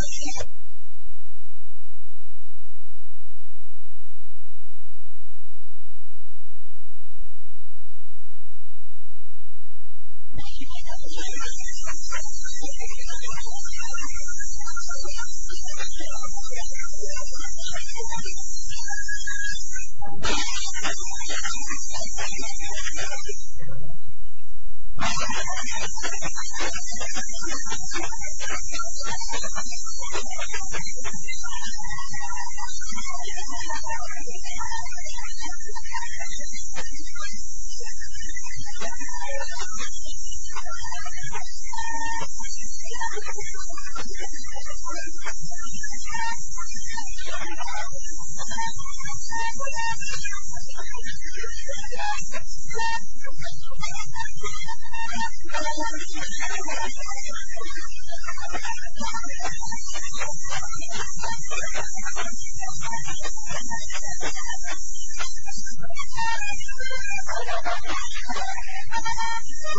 I'm I'm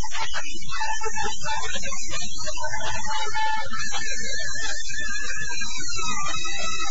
Thank you.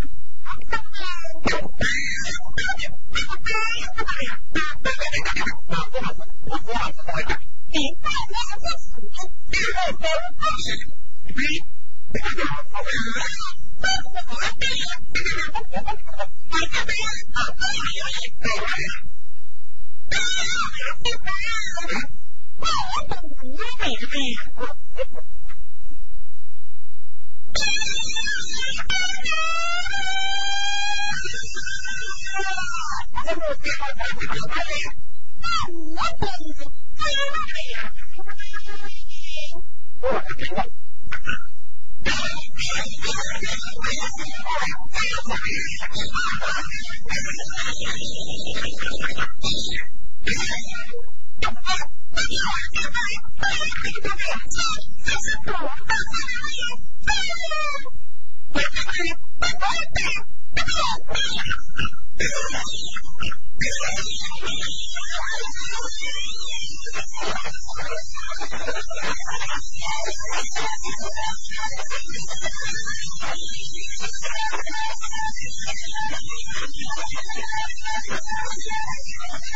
Music. We are a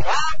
What?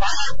Yeah.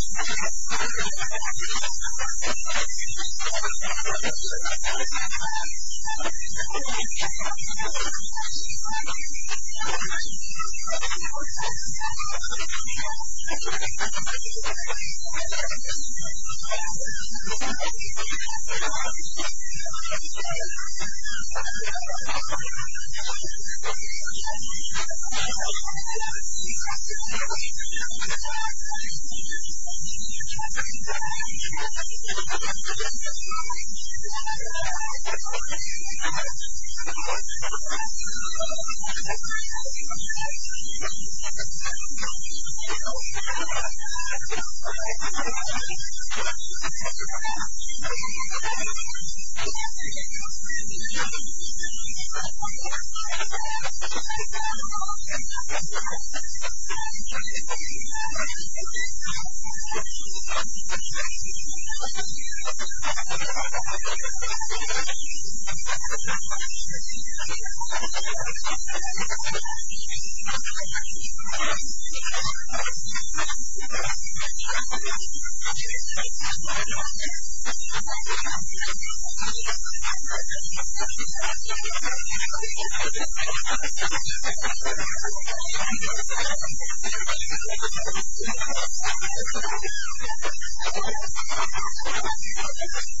Thank you. Thank you.